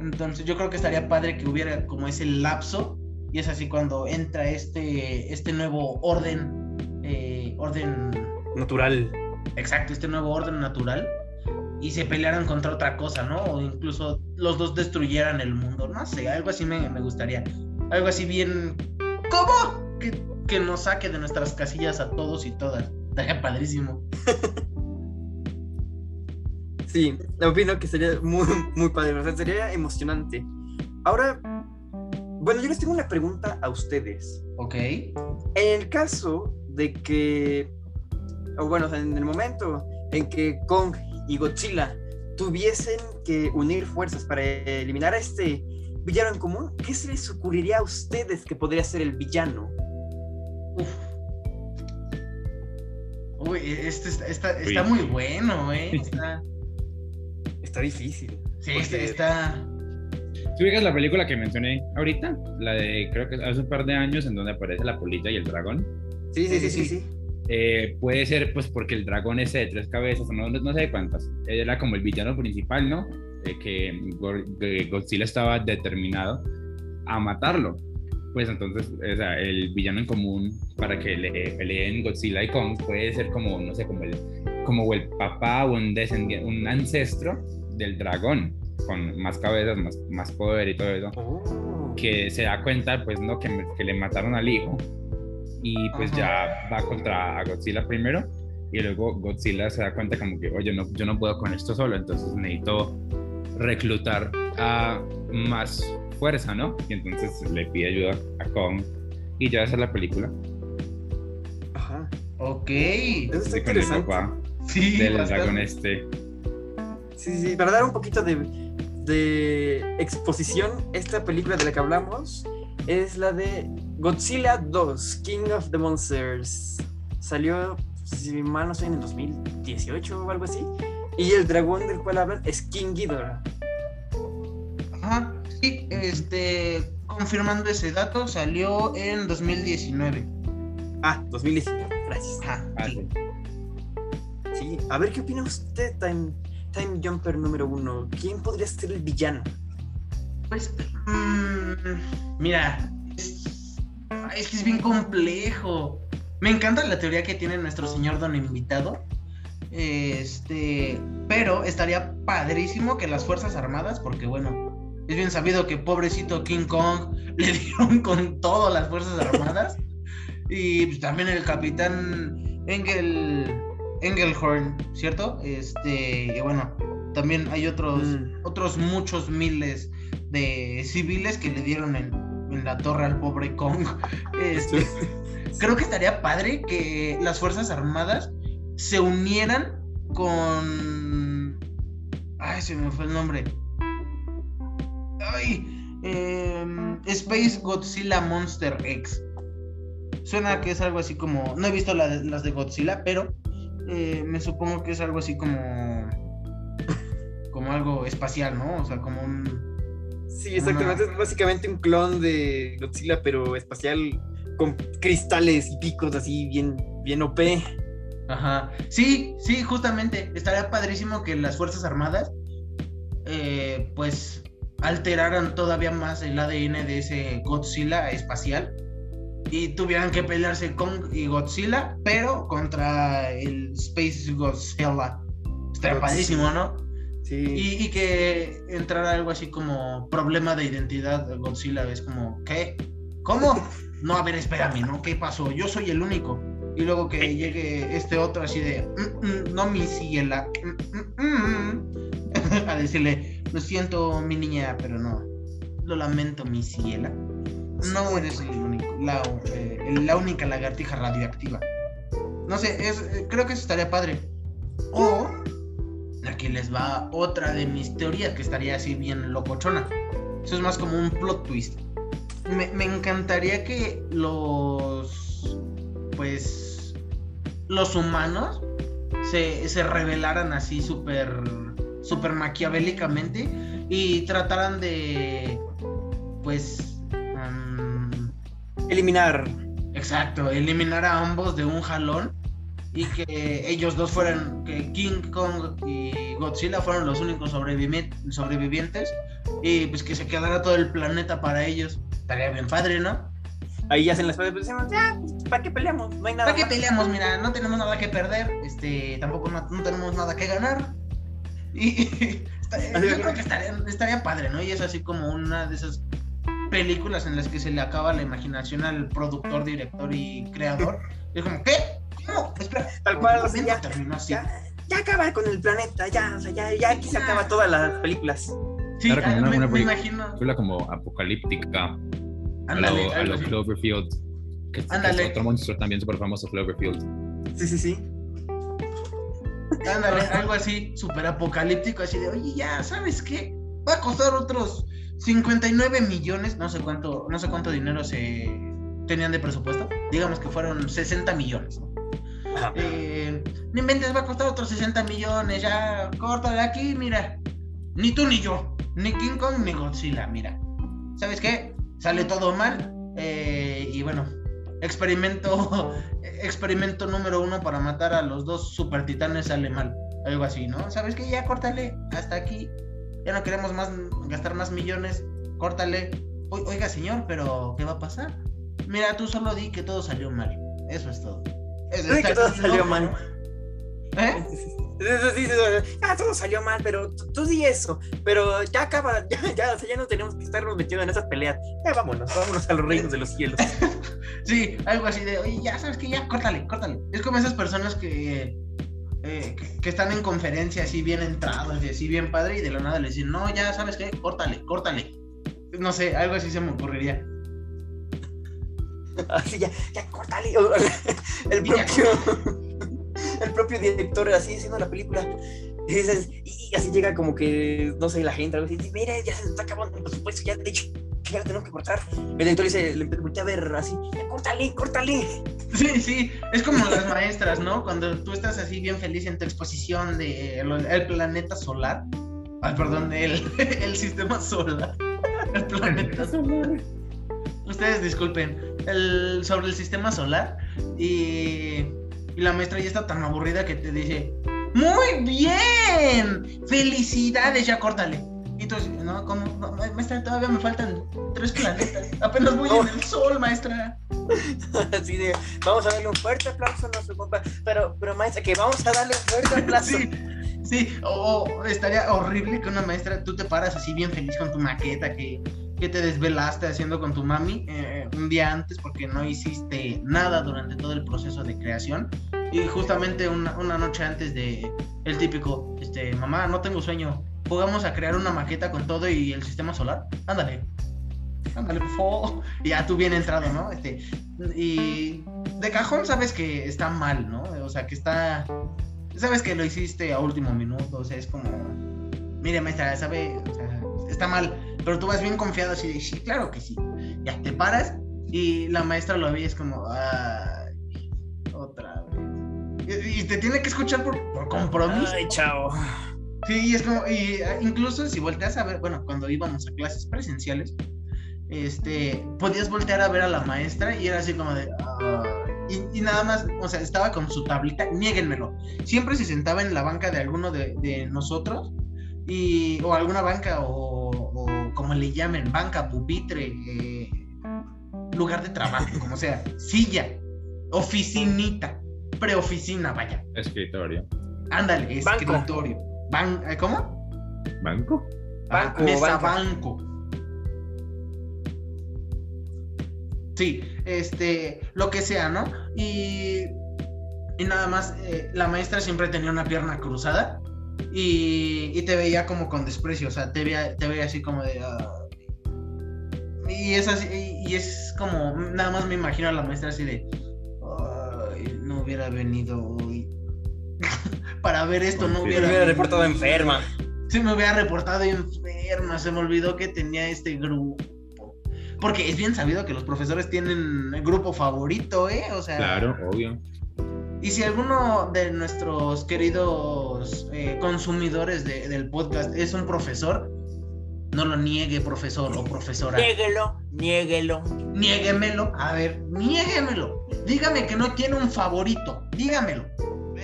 A: Entonces yo creo que estaría padre que hubiera como ese lapso y es así cuando entra este, este nuevo orden, eh, orden
B: Natural.
A: Exacto, este nuevo orden natural y se pelearan contra otra cosa, ¿no? O incluso los dos destruyeran el mundo, no sé, algo así me, me gustaría. Algo así bien... ¿Cómo? Que, que nos saque de nuestras casillas a todos y todas. Estaría padrísimo.
B: Sí, opino que sería muy, muy padre, o sea, sería emocionante. Ahora, bueno, yo les tengo una pregunta a ustedes.
A: Ok.
B: En el caso de que, o bueno, en el momento en que Kong y Godzilla tuviesen que unir fuerzas para eliminar a este villano en común, ¿qué se les ocurriría a ustedes que podría ser el villano?
A: Uf. Uy, este está, está, está
C: Uy.
A: muy bueno, ¿eh? Está,
B: Está difícil.
A: sí,
B: porque-
A: está,
C: Si ubicas la película que mencioné ahorita, la de creo que hace un par de años, en donde aparece la polilla y el dragón,
B: Sí, sí, sí,
A: Sí,
B: sí,
C: eh, puede ser pues porque el dragón ese de tres cabezas, no, no sé de cuántas, era como el villano principal, ¿no? Eh, que Go- que Godzilla estaba determinado a matarlo. Pues entonces, o sea, el villano en común para que le peleen Godzilla y Kong puede ser como, no sé, como el, como el papá o un descendiente, un ancestro del dragón, con más cabezas, más, más poder y todo eso
B: Oh.
C: que se da cuenta, pues, ¿no? Que, le mataron al hijo y pues ya va contra a Godzilla primero y luego Godzilla se da cuenta como que, oye, no, yo no puedo con esto solo, entonces necesito reclutar a más fuerza, ¿no? Y entonces le pide ayuda a Kong y ya esa es la película.
B: Ajá.
A: Ok.
B: Eso está
C: con el
B: interesante.
C: papá
A: Sí,
C: del
A: bastante.
C: dragón este.
B: Sí, sí, para dar un poquito de, de exposición, esta película de la que hablamos es la de Godzilla 2, King of the Monsters. Salió, si mal no estoy, en el 2018 o algo así. Y el dragón del cual hablan es King Ghidorah.
A: Ajá, sí, este, confirmando ese dato, salió en 2019.
B: Ah, 2019, gracias.
A: Ajá, sí.
C: Sí,
B: a ver qué opina usted, Time, Time Jumper número uno. ¿Quién podría ser el villano?
A: Pues, mm, mira, es, que es bien complejo. Me encanta la teoría que tiene nuestro señor don invitado. Este, pero estaría padrísimo que las Fuerzas Armadas, porque bueno, es bien sabido que pobrecito King Kong le dieron con todo las Fuerzas Armadas. y pues, también el capitán Engel, Engelhorn, ¿cierto? Este, y bueno, también hay otros,
B: Mm.
A: otros muchos miles de civiles que le dieron en, en la torre al pobre Kong. Este, creo que estaría padre que las Fuerzas Armadas se unieran con... Ay, se me fue el nombre. Ay, em, Space Godzilla Monster X. Suena que es algo así como... No he visto la- las de Godzilla, pero eh, me supongo que es algo así como... Como algo espacial, ¿no? O sea, como un...
B: Sí, exactamente. Es básicamente un clon de Godzilla, pero espacial con cristales y picos así bien, bien OP.
A: Ajá. Sí, sí, justamente. Estaría padrísimo que las Fuerzas Armadas, eh, pues, alteraran todavía más el ADN de ese Godzilla espacial y tuvieran que pelearse Kong y Godzilla, pero contra el Space Godzilla. Estaría padrísimo, ¿no?
B: Sí.
A: Y, y que entrara algo así como problema de identidad de Godzilla. Es como, ¿qué? ¿Cómo? No, a ver, espérame, ¿no? ¿Qué pasó? Yo soy el único. Y luego que llegue este otro así de, "Mm, mm, no mi ciela. mm, mm, mm", a decirle, lo siento, mi niña, pero no. Lo lamento, mi ciela. No eres el único, la, eh, la única lagartija radioactiva. No sé, es, eh, creo que eso estaría padre. O aquí les va otra de mis teorías que estaría así bien locochona. Eso es más como un plot twist. Me, me encantaría que los. Pues. Los humanos se, se rebelaran así súper. súper maquiavélicamente y trataran de. Pues.
B: Eliminar.
A: Exacto, eliminar a ambos de un jalón y que ellos dos fueran, que King Kong y Godzilla fueran los únicos sobrevivi- sobrevivientes y pues que se quedara todo el planeta para ellos. Estaría bien padre, ¿no?
B: Ahí hacen las peleas, pues decimos, ya, ¿para qué peleamos? No hay nada.
A: ¿Para qué
B: más".
A: peleamos? Mira, no tenemos nada que perder, este, tampoco no, no tenemos nada que ganar. Y yo creo que estaría, estaría padre, ¿no? Y es así como una de esas películas en las que se le acaba la imaginación al productor, director y creador. Y es como, ¿qué? ¿Cómo? Espera,
B: Tal cual,
A: ¿cómo
B: o sea, ya,
A: terminó así?
B: ya, ya acaba con el planeta, ya, o sea, ya, ya aquí se acaba todas las películas.
A: Sí,
C: Claro, como
A: ah,
C: una-
A: me,
C: una
A: me imagino.
C: Película como apocalíptica, a
A: Ándale,
C: lo, a lo. Cloverfield, que, que
A: Ándale.
C: es otro monstruo también súper famoso, Cloverfield.
B: Sí, sí, sí.
A: Ándale, algo así, súper apocalíptico, así de, oye, ya, ¿sabes qué? Va a costar otros 59 millones, no sé cuánto, no sé cuánto dinero se tenían de presupuesto. Digamos que fueron 60 millones. ¿no? Eh, no inventes, va a costar otros 60 millones, ya, córtale aquí, mira. Ni tú ni yo, ni King Kong ni Godzilla, mira. ¿Sabes qué? Sale todo mal. eh, y bueno, experimento, experimento número uno para matar a los dos super titanes sale mal. Algo así, ¿no? ¿Sabes qué? Ya córtale, hasta aquí. Ya no queremos más gastar más millones. Córtale. O- oiga, señor, pero ¿qué va a pasar? Mira, tú solo di que todo salió mal. Eso es todo. Eso está
B: que todo salió mal.
A: ¿Eh?
B: Ya todo salió mal, pero tú, tú di eso. Pero ya acaba, ya, ya, o sea, ya no tenemos que estarnos metiendo en esas peleas. Ya vámonos, vámonos a los reinos de los cielos.
A: Sí, algo así de, oye, ya sabes que ya, córtale, córtale. Es como esas personas que, eh, que, que están en conferencia así bien entrados y así bien padre y de la nada le dicen, no, ya sabes qué, córtale, córtale. No sé, algo así se me ocurriría.
B: Así ya, ya córtale. El
A: Ya.
B: propio, el propio director así haciendo la película. Y, dices- y- así llega como que, no sé, la gente, algo así, dice, mira, ya se está acabando el presupuesto, ya de hecho, chingada tenemos que cortar. El director dice, le voltea a ver así, córtale, córtale.
A: Sí, sí, es como las maestras, ¿no? Cuando tú estás así bien feliz en tu exposición de el, planeta solar. Ay, perdón, el, el sistema solar. El planeta solar. Ustedes disculpen. El, sobre el sistema solar. Y, y la maestra ya está tan aburrida que te dice: ¡Muy bien! ¡Felicidades! Ya córtale. No, ¿cómo? No, maestra, todavía me faltan tres planetas. Apenas voy en el sol, maestra.
B: Así de, vamos a darle un fuerte aplauso a nuestro compa. Pero, pero maestra, que vamos a darle un fuerte aplauso.
A: Sí, sí. O o estaría horrible que una maestra, tú te paras así bien feliz con tu maqueta que, que te desvelaste haciendo con tu mami eh, un día antes porque no hiciste nada durante todo el proceso de creación. Y justamente una, una noche antes de el típico, este, mamá, no tengo sueño, jugamos a crear una maqueta con todo y el sistema solar. Ándale. Ándale, ya tú bien entrado, ¿no? Este, y de cajón sabes que está mal, ¿no? O sea, que está. Sabes que lo hiciste a último minuto, o sea, es como. Mire, maestra, sabe, está mal. Pero tú vas bien confiado así de, sí, claro que sí. Ya te paras y la maestra lo ve y es como, otra vez. Y, y te tiene que escuchar por, por compromiso.
B: Ay, chao.
A: Sí, y es como, y eh, incluso si volteas a ver, bueno, cuando íbamos a clases presenciales, este, podías voltear a ver a la maestra y era así como de, "Ah", y, y nada más, o sea, estaba con su tablita, niéguenmelo, siempre se sentaba en la banca de alguno de, de nosotros, y, o alguna banca, o, o como le llamen, banca, pupitre, eh, lugar de trabajo, como sea, silla, oficinita, preoficina, vaya,
C: Escritorio.
A: ándale,
B: Banco.
A: escritorio, Ban- eh, ¿cómo?
C: ¿Banco?
A: Ah,
B: Banco,
A: mesa banco. Sí, este, lo que sea, ¿no? Y, y nada más, eh, la maestra siempre tenía una pierna cruzada y, y te veía como con desprecio, o sea, te veía, te veía así como de... "Ah". y es así, y, y es como, nada más me imagino a la maestra así de... Ay, no hubiera venido hoy. Para ver esto, no
C: Confirmo.
B: Me
A: hubiera
B: hubiera reportado enferma.
A: Se me hubiera reportado enferma, se me olvidó que tenía este grupo. Porque es bien sabido que los profesores tienen el grupo favorito, ¿eh? O sea,
C: Claro, obvio.
A: y si alguno de nuestros queridos eh, consumidores de- del podcast es un profesor, no lo niegue, profesor o profesora.
B: Niéguelo, niéguelo.
A: Niéguemelo, a ver, niéguemelo. Dígame que no tiene un favorito, dígamelo.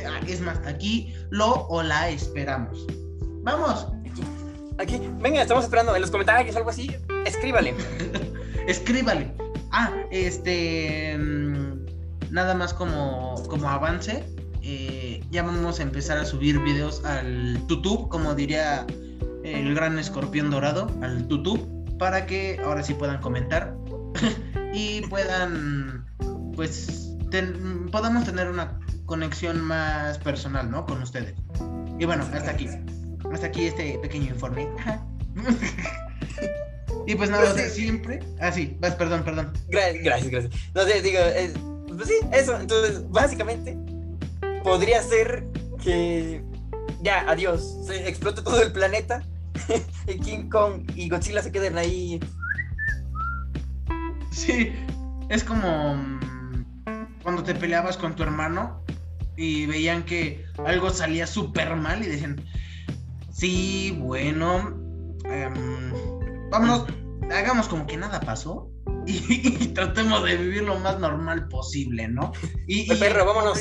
A: Eh, Es más, aquí lo o la esperamos. Vamos.
B: Aquí, venga, estamos esperando en los comentarios algo así. Escríbale.
A: escríbale. Ah, este. mm, Nada más como, como avance. eh, ya vamos a empezar a subir videos al YouTube, como diría el gran escorpión dorado, al YouTube, para que ahora sí puedan comentar y puedan, pues, ten- podamos tener una conexión más personal, ¿no? Con ustedes. Y bueno, hasta aquí. Hasta aquí este pequeño informe. Y pues nada,
B: Pues sí.
A: siempre. Ah, sí, vas, perdón, perdón.
B: Gra- gracias, gracias. No sé, digo, es- pues sí, eso. Entonces, básicamente, podría ser que ya, adiós. Se explote todo el planeta. King Kong y Godzilla se queden ahí.
A: Sí, es como mm, cuando te peleabas con tu hermano y veían que algo salía súper mal y decían, sí, bueno, em, vámonos, hagamos como que nada pasó y, y tratemos de vivir lo más normal posible, ¿no? Y,
B: Fue
A: y-
B: perro, vámonos.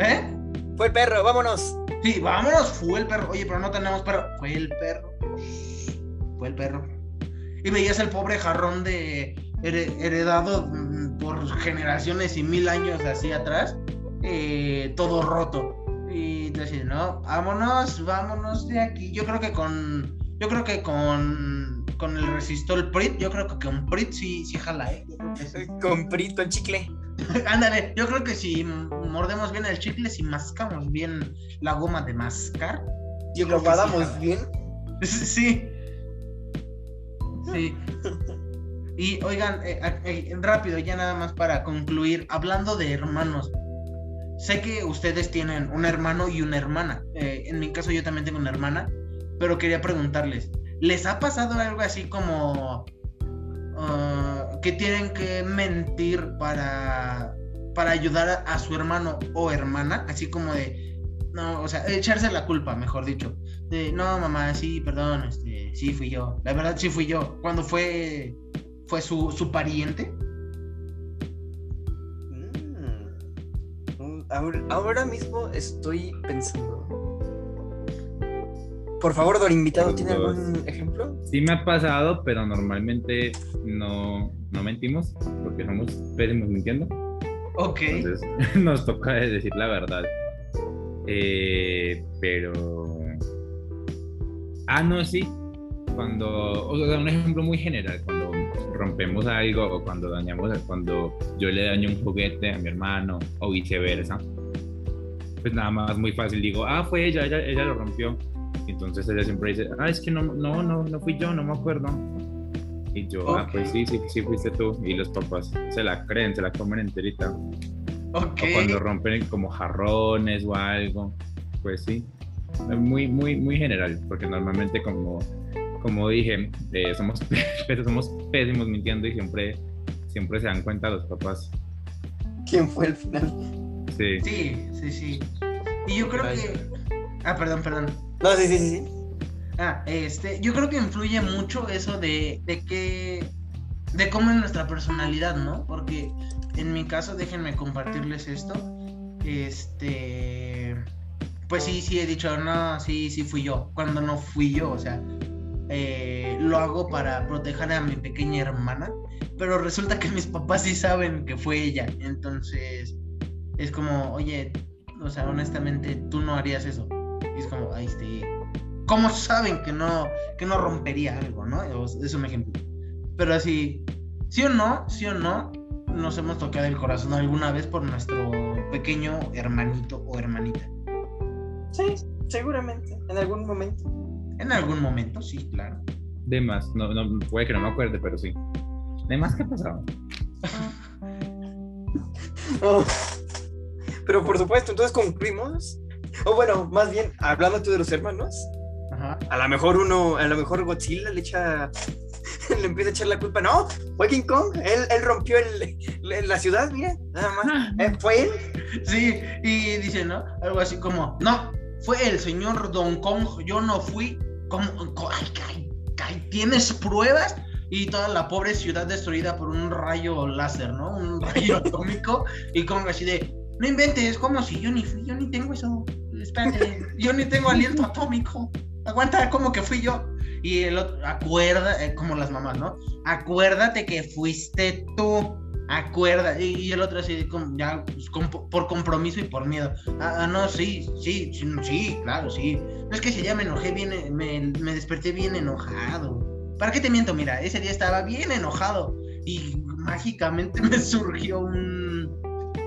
A: ¿Eh?
B: Fue el perro, vámonos.
A: Sí, vámonos, fue el perro. Oye, pero no tenemos perro. Fue el perro. Fue el perro. Y veías el pobre jarrón de here- heredado mm, por generaciones y mil años así atrás, eh, todo roto. Y decías, no, vámonos, vámonos de aquí. Yo creo que con, yo creo que con, con el resistor Prit, yo creo que con Prit sí, sí jala, ¿eh? Sí.
B: Con prito en chicle.
A: Ándale, yo creo que si mordemos bien el chicle, si mascamos bien la goma de mascar, yo creo
B: Lo
A: que sí
B: bien.
A: Sí. Sí. Y oigan, eh, eh, rápido, ya nada más para concluir, hablando de hermanos. Sé que ustedes tienen un hermano y una hermana. Eh, en mi caso yo también tengo una hermana, pero quería preguntarles, ¿les ha pasado algo así como ah, que tienen que mentir para, para ayudar a, su hermano o hermana, así como de, no, o sea, echarse la culpa, mejor dicho. De, no, mamá, sí, perdón, este, sí fui yo. La verdad, sí fui yo. Cuando fue, fue su, su pariente.
B: Ahora, mismo estoy pensando. Por favor, Don invitado, ¿tiene algún ejemplo?
C: Sí me ha pasado, pero normalmente no, no mentimos porque somos pésimos mintiendo.
A: Ok.
C: Entonces nos toca decir la verdad. Eh, pero. Ah, no, sí. Cuando. O sea, un ejemplo muy general. Cuando rompemos algo o cuando dañamos. Cuando yo le daño un juguete a mi hermano o viceversa. Pues nada más muy fácil. Digo, ah, fue ella, ella, ella lo rompió. Entonces ella siempre dice, ah, es que no, no, no, no fui yo, no me acuerdo. Y yo, ah, pues sí, sí, sí fuiste tú. Y los papás se la creen, se la comen enterita. O cuando rompen como jarrones o algo, pues sí. Muy, muy, muy general, porque normalmente como, como dije, eh, somos, somos pésimos mintiendo y siempre, siempre se dan cuenta los papás.
B: ¿Quién fue el final?
A: Sí. Sí, sí, sí. Y yo creo que... Ah, perdón, perdón.
B: No, sí, sí, sí.
A: Ah, este, yo creo que influye mucho eso de, de que, de cómo es nuestra personalidad, ¿no? Porque en mi caso, déjenme compartirles esto. Este, pues sí, sí he dicho, no, sí, sí fui yo, cuando no fui yo, o sea, eh, lo hago para proteger a mi pequeña hermana, pero resulta que mis papás sí saben que fue ella, entonces es como, oye, o sea, honestamente, tú no harías eso. Y es como, ahí este, ¿cómo saben que no, que no rompería algo, no? Es un ejemplo. Pero así, sí o no, sí o no, nos hemos tocado el corazón alguna vez por nuestro pequeño hermanito o hermanita.
B: Sí, seguramente, en algún momento.
A: En algún momento, sí, claro.
C: De más, no, no, puede que no me acuerde, pero sí. De más, ¿qué pasaba?
B: Oh. Pero por supuesto, entonces concluimos. O bueno, más bien, hablando tú de los hermanos, a lo mejor uno, a lo mejor Godzilla le echa le empieza a echar la culpa. No, fue King Kong. Él, él rompió el, la ciudad, mira, nada más. Ah. Eh, ¿Fue él?
A: Sí, y dice, ¿no? Algo así como, no, fue el señor Don Kong. Yo no fui. Como, ay, ay, ay, ¿tienes pruebas? Y toda la pobre ciudad destruida por un rayo láser, ¿no? Un rayo atómico. Y Kong así de, no inventes, como si yo ni fui, yo ni tengo eso. Espérate, yo ni tengo aliento atómico. Aguanta, como que fui yo. Y el otro, acuerda, eh, como las mamás, ¿no? Acuérdate que fuiste tú. Acuerda. Y, el otro así, ya, pues, por compromiso y por miedo. Ah, ah, no, sí, sí, sí, sí, claro, sí. No es que si ya me enojé bien, me, me desperté bien enojado. ¿Para qué te miento? Mira, ese día estaba bien enojado. Y mágicamente me surgió un,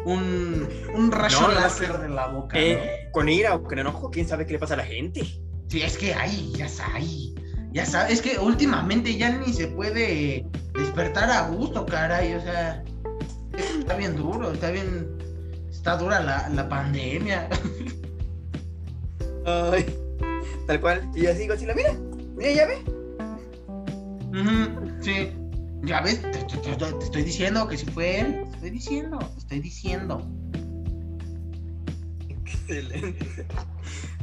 A: un, un rayo láser de la boca.
B: Eh, con ira o con enojo, quién sabe qué le pasa a la gente.
A: Sí, es que ahí, ya sabes. Ya sabes, es que últimamente ya ni se puede despertar a gusto, caray. O sea, está bien duro, está bien. Está dura la, la pandemia.
B: Ay, tal cual. Y así, la mira, mira, ya ve.
A: sí, ya ves, te, te, estoy diciendo que si fue él. Te estoy diciendo, te estoy diciendo.
B: Excelente.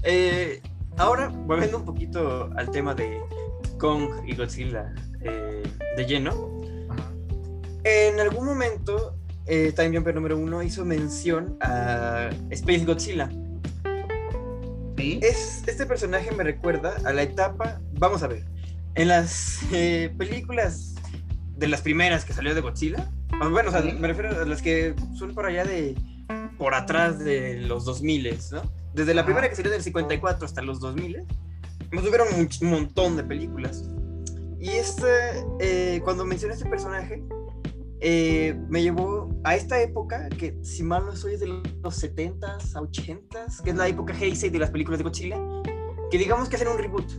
B: Eh, ahora, volviendo un poquito al tema de Kong y Godzilla eh, de lleno, en algún momento eh, Time Jumper número uno hizo mención a Space Godzilla.
A: ¿Sí?
B: Es, este personaje me recuerda a la etapa, vamos a ver, en las eh, películas de las primeras que salió de Godzilla, bueno, me refiero a las que son por allá de, por atrás de los 2000, ¿no? Desde la primera que salió del 54 hasta los 2000, nos tuvieron un, montón de películas. Y este, eh, cuando mencioné este personaje, eh, me llevó a esta época, que si mal no soy es de los 70s a 80s, que es la época Heisei de las películas de Godzilla, que digamos que hacen un reboot.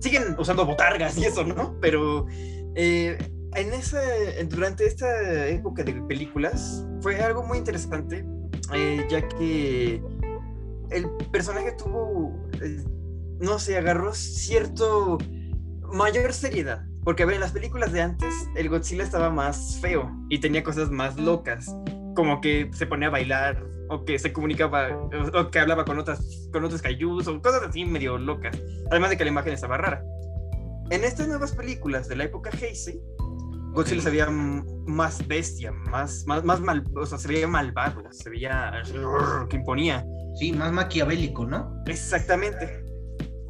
B: Siguen usando botargas y eso, ¿no? Pero eh, en ese, durante esta época de películas fue algo muy interesante, ya que el personaje tuvo, eh, no sé, agarró cierto mayor seriedad. Porque, a ver, en las películas de antes, el Godzilla estaba más feo y tenía cosas más locas, como que se ponía a bailar, o que se comunicaba, o que hablaba con, otras, con otros kaijus, o cosas así medio locas. Además de que la imagen estaba rara. En estas nuevas películas de la época Heisei, Godzilla se veía más bestia, más, más, más mal, o sea, se veía malvado, se veía que imponía.
A: Sí, más maquiavélico, ¿no?
B: Exactamente.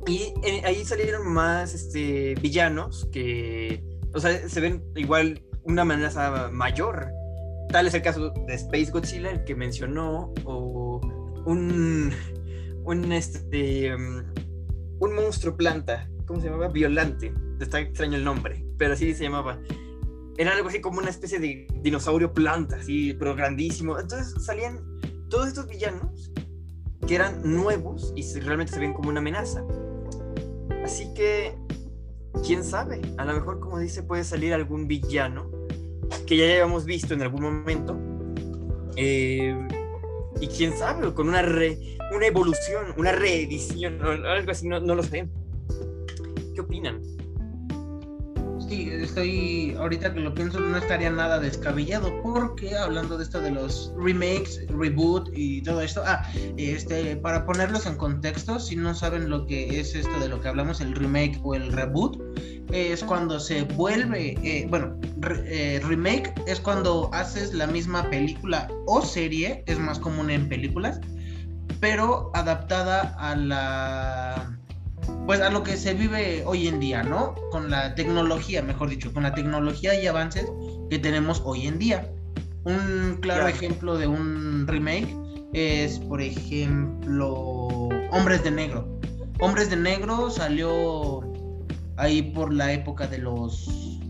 B: Y ahí salieron más este, villanos que, o sea, se ven igual una amenaza mayor. Tal es el caso de Space Godzilla, el que mencionó, o un, un, este, um, un monstruo planta, ¿cómo se llamaba? Violante. Está extraño el nombre, pero así se llamaba. Era algo así como una especie de dinosaurio planta, así, pero grandísimo. Entonces salían todos estos villanos que eran nuevos y realmente se ven como una amenaza. Así que, quién sabe, a lo mejor como dice puede salir algún villano que ya hayamos visto en algún momento. Eh, y quién sabe, con una, una evolución, una reedición, o algo así, no, no lo sé. ¿Qué opinan?
A: Sí, estoy, ahorita que lo pienso, no estaría nada descabellado, porque hablando de esto de los remakes, reboot y todo esto, ah, este, para ponerlos en contexto, si no saben lo que es esto de lo que hablamos, el remake o el reboot, es cuando se vuelve, eh, bueno, eh, remake es cuando haces la misma película o serie, es más común en películas, pero adaptada a la pues a lo que se vive hoy en día, ¿no? Con la tecnología, mejor dicho, con la tecnología y avances que tenemos hoy en día. Un claro, ejemplo de un remake es, por ejemplo, Hombres de Negro. Hombres de Negro salió ahí por la época de los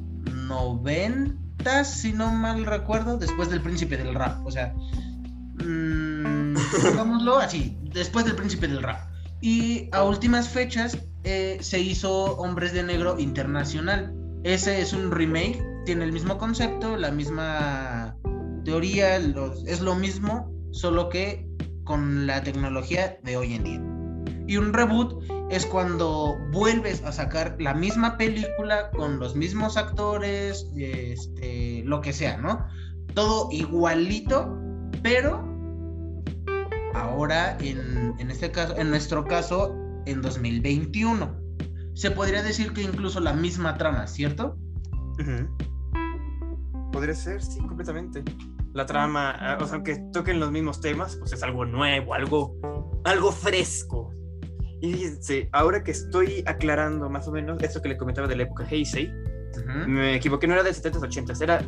A: 90, si no mal recuerdo, después del Príncipe del Rap. O sea, mmm, digámoslo así, después del Príncipe del Rap. Y a últimas fechas eh, se hizo Hombres de Negro Internacional. Ese es un remake, tiene el mismo concepto, la misma teoría, es lo mismo, solo que con la tecnología de hoy en día. Y un reboot es cuando vuelves a sacar la misma película con los mismos actores, este, lo que sea, ¿no? Todo igualito, pero ahora en, este caso, en nuestro caso, en 2021. Se podría decir que incluso la misma trama, ¿cierto?
B: Podría ser, sí, completamente. La trama, ah, o sea, aunque toquen los mismos temas, pues es algo nuevo, algo, algo fresco. Y fíjense, ahora que estoy aclarando más o menos esto que le comentaba de la época Heisei, me equivoqué, no era de 70s, 80s, era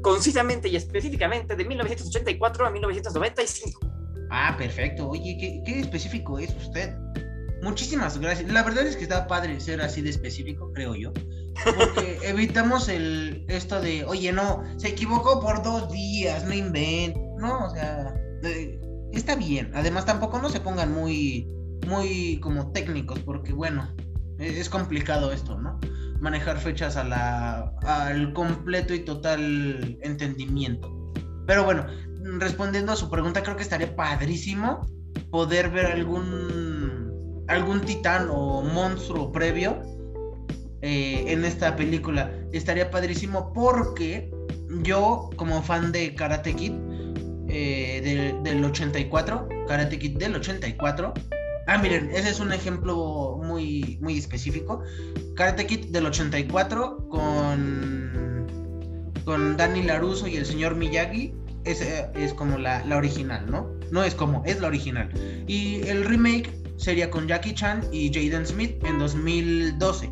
B: concisamente y específicamente de 1984 a 1995.
A: Ah, perfecto. Oye, ¿qué, específico es usted? Muchísimas gracias. La verdad es que está padre ser así de específico, creo yo. Porque evitamos el esto de, oye, no, se equivocó por dos días, no invent. No, o sea, eh, está bien. Además, tampoco no se pongan muy, muy como técnicos, porque bueno, e, es complicado esto, ¿no? Manejar fechas a la, al completo y total entendimiento. Pero bueno, respondiendo a su pregunta, creo que estaría padrísimo poder ver algún, algún titán o monstruo previo eh, en esta película. Estaría padrísimo porque yo, como fan de Karate Kid eh, del, 84, Karate Kid del 84, Ah, miren, ese es un ejemplo muy, muy específico. Karate Kid del 84 con, con Danny Laruso y el señor Miyagi es, es como la, la, original, ¿no? No es como, es la original. Y el remake sería con Jackie Chan y Jaden Smith en 2012.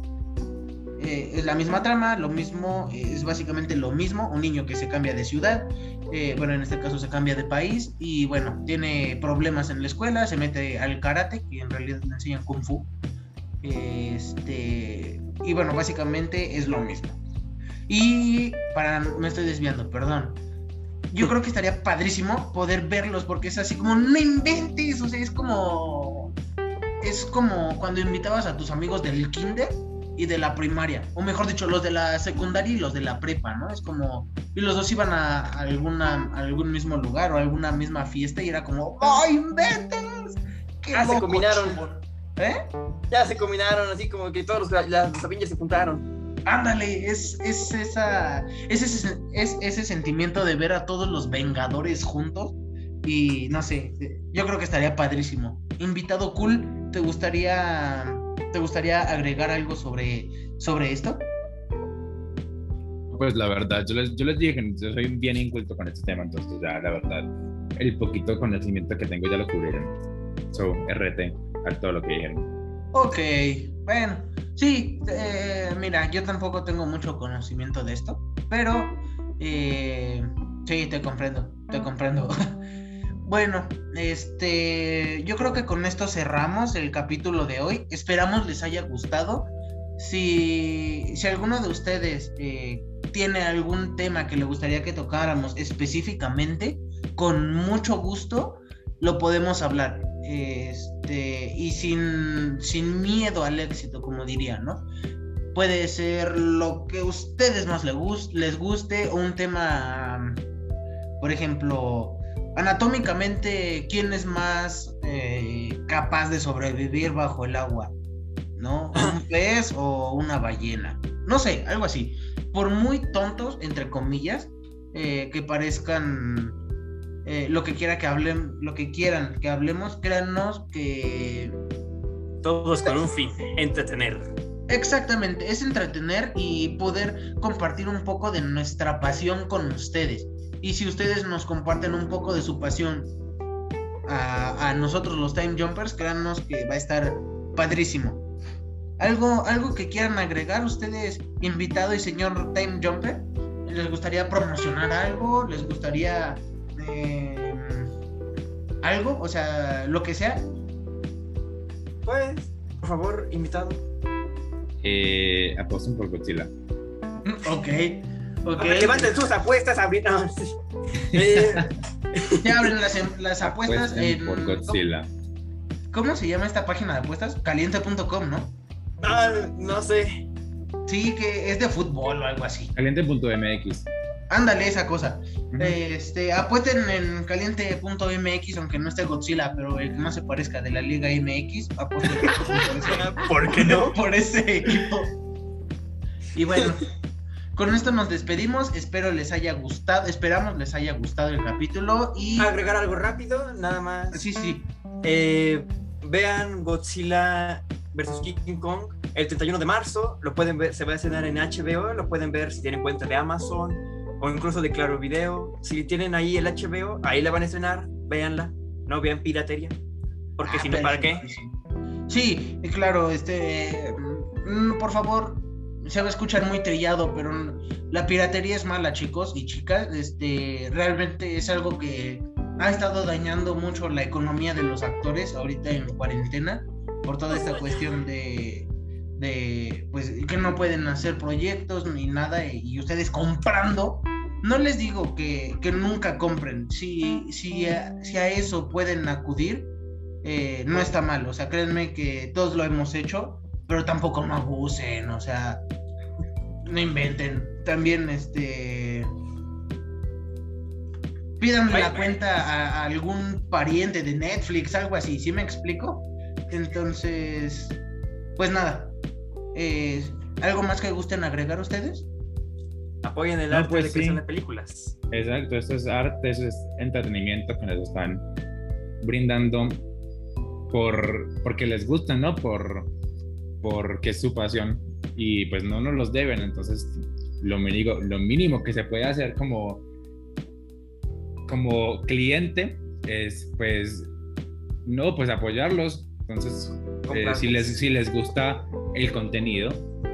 A: Eh, es la misma trama, lo mismo, es básicamente lo mismo, un niño que se cambia de ciudad, eh, bueno, en este caso se cambia de país y bueno, tiene problemas en la escuela, se mete al karate, que en realidad le enseñan kung fu. Este, y bueno, básicamente es lo mismo. Y para, me estoy desviando, perdón yo creo que estaría padrísimo poder verlos porque es así como no inventes, o sea, es como es como cuando invitabas a tus amigos del kinder y de la primaria, o mejor dicho, los de la secundaria y los de la prepa, ¿no? Es como y los dos iban a, alguna algún mismo lugar o a alguna misma fiesta y era como ¡Oh, inventes!
B: ya se combinaron. ¿Eh? Ya se combinaron, así como que todos los, las, se juntaron.
A: Ándale, es, es, esa, es, ese, es ese sentimiento de ver a todos los Vengadores juntos y no sé, yo creo que estaría padrísimo. Invitado cool, ¿te gustaría, te gustaría agregar algo sobre, sobre esto?
C: Pues la verdad, yo les, yo les dije, yo soy bien inculto con este tema, entonces ya la verdad, el poquito conocimiento que tengo ya lo cubrieron. So, RT, a todo lo que dijeron.
A: Ok, bueno, sí, eh, mira, yo tampoco tengo mucho conocimiento de esto, pero eh, sí, te comprendo, te comprendo. Bueno, este, yo creo que con esto cerramos el capítulo de hoy. Esperamos les haya gustado. Si, si alguno de ustedes eh, tiene algún tema que le gustaría que tocáramos específicamente, con mucho gusto lo podemos hablar. Este, y sin, sin miedo al éxito, como diría, ¿no? Puede ser lo que a ustedes más les, les guste, o un tema, por ejemplo, anatómicamente, ¿quién es más eh, capaz de sobrevivir bajo el agua? ¿No? ¿Un pez o una ballena? No sé, algo así. Por muy tontos, entre comillas, eh, que parezcan eh, lo que quiera que hablen, lo que quieran que hablemos, créanos que
B: todos con un fin, entretener.
A: Exactamente, es entretener y poder compartir un poco de nuestra pasión con ustedes. Y si ustedes nos comparten un poco de su pasión a, nosotros los Time Jumpers, créanos que va a estar padrísimo. ¿Algo, algo que quieran agregar ustedes, invitado y señor Time Jumper? ¿Les gustaría promocionar algo? ¿Les gustaría eh, algo? O sea, lo que sea.
B: Pues, por favor, invitado.
C: Eh, apuesten por Godzilla.
A: Ok.
B: Okay. Levanten sus apuestas, abrir.
A: Eh, ya abren las, em, las apuestas en.
C: Por Godzilla.
A: ¿Cómo se llama esta página de apuestas? Caliente.com, ¿no?
B: Ah, no sé.
A: Sí, que es de fútbol o algo así.
C: Caliente.mx.
A: Ándale, esa cosa. Este, apuesten en caliente.mx, aunque no esté Godzilla, pero el que no se parezca de la Liga MX, apuesten
B: por, ¿Por qué no?
A: Por ese equipo. Y bueno, con esto nos despedimos. Espero les haya gustado. Esperamos les haya gustado el capítulo. Y.
B: Agregar algo rápido, nada más.
A: Sí, sí.
B: Eh, vean Godzilla vs. King Kong el 31 de marzo. Lo pueden ver, se va a estrenar en HBO. Lo pueden ver si tienen cuenta de Amazon o incluso de Claro Video. Si tienen ahí el HBO, ahí la van a estrenar. Véanla. No vean piratería. Porque ah, si no, ¿para qué?
A: Sí, claro, este. Mm, por favor, se va a escuchar muy trillado, pero la piratería es mala, chicos y chicas. Este, realmente es algo que ha estado dañando mucho la economía de los actores ahorita en cuarentena por toda esta cuestión de, de pues que no pueden hacer proyectos ni nada y, ustedes comprando. No les digo que, que nunca compren. Si, si, a, si a eso pueden acudir, eh, no está mal. O sea, créanme que todos lo hemos hecho, pero tampoco no abusen. O sea, no inventen. También, este. Pídanle la cuenta a, algún pariente de Netflix, algo así, ¿sí me explico? Entonces, pues nada. Eh, ¿Algo más que gusten agregar ustedes?
B: Apoyen el arte pues de creación de películas.
C: Exacto, esto es arte, eso es entretenimiento que nos están brindando por porque les gusta, ¿no? Por porque es su pasión y pues no nos los deben, entonces lo mínimo, lo mínimo que se puede hacer como, como cliente es pues no, pues apoyarlos, entonces eh, si, les, si les gusta el contenido,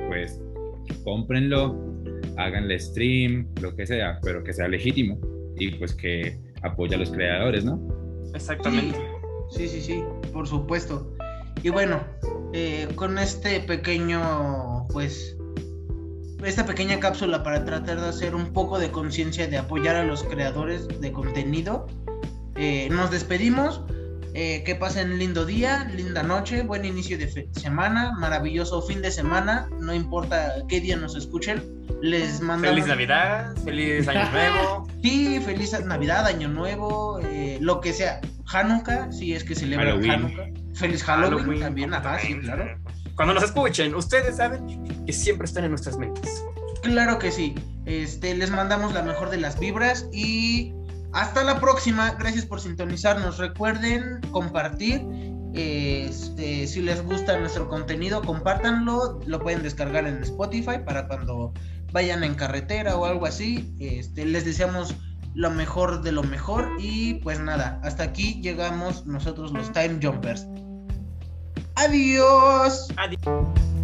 C: pues cómprenlo, háganle stream, lo que sea, pero que sea legítimo y pues que apoya a los creadores, ¿no?
B: Exactamente.
A: Sí, sí, sí, por supuesto. Y bueno, eh, con este pequeño, pues, esta pequeña cápsula para tratar de hacer un poco de conciencia de apoyar a los creadores de contenido, eh, nos despedimos. Eh, que pasen lindo día, linda noche, buen inicio de semana, maravilloso fin de semana, no importa qué día nos escuchen, les mandamos...
B: Feliz Navidad, feliz Año Nuevo.
A: Sí, feliz Navidad, Año Nuevo, lo que sea. Hanukkah, si es que celebran Hanukkah. Feliz Halloween, también, ajá, sí, claro.
B: cuando nos escuchen, ustedes saben que siempre están en nuestras mentes.
A: Claro que sí. Este, les mandamos la mejor de las vibras y hasta la próxima. Gracias por sintonizarnos. Recuerden compartir. Este, si les gusta nuestro contenido, compártanlo. Lo pueden descargar en Spotify para cuando vayan en carretera o algo así. Este, les deseamos lo mejor de lo mejor. Y pues nada, hasta aquí llegamos nosotros los Time Jumpers. Adiós.
B: Adiós.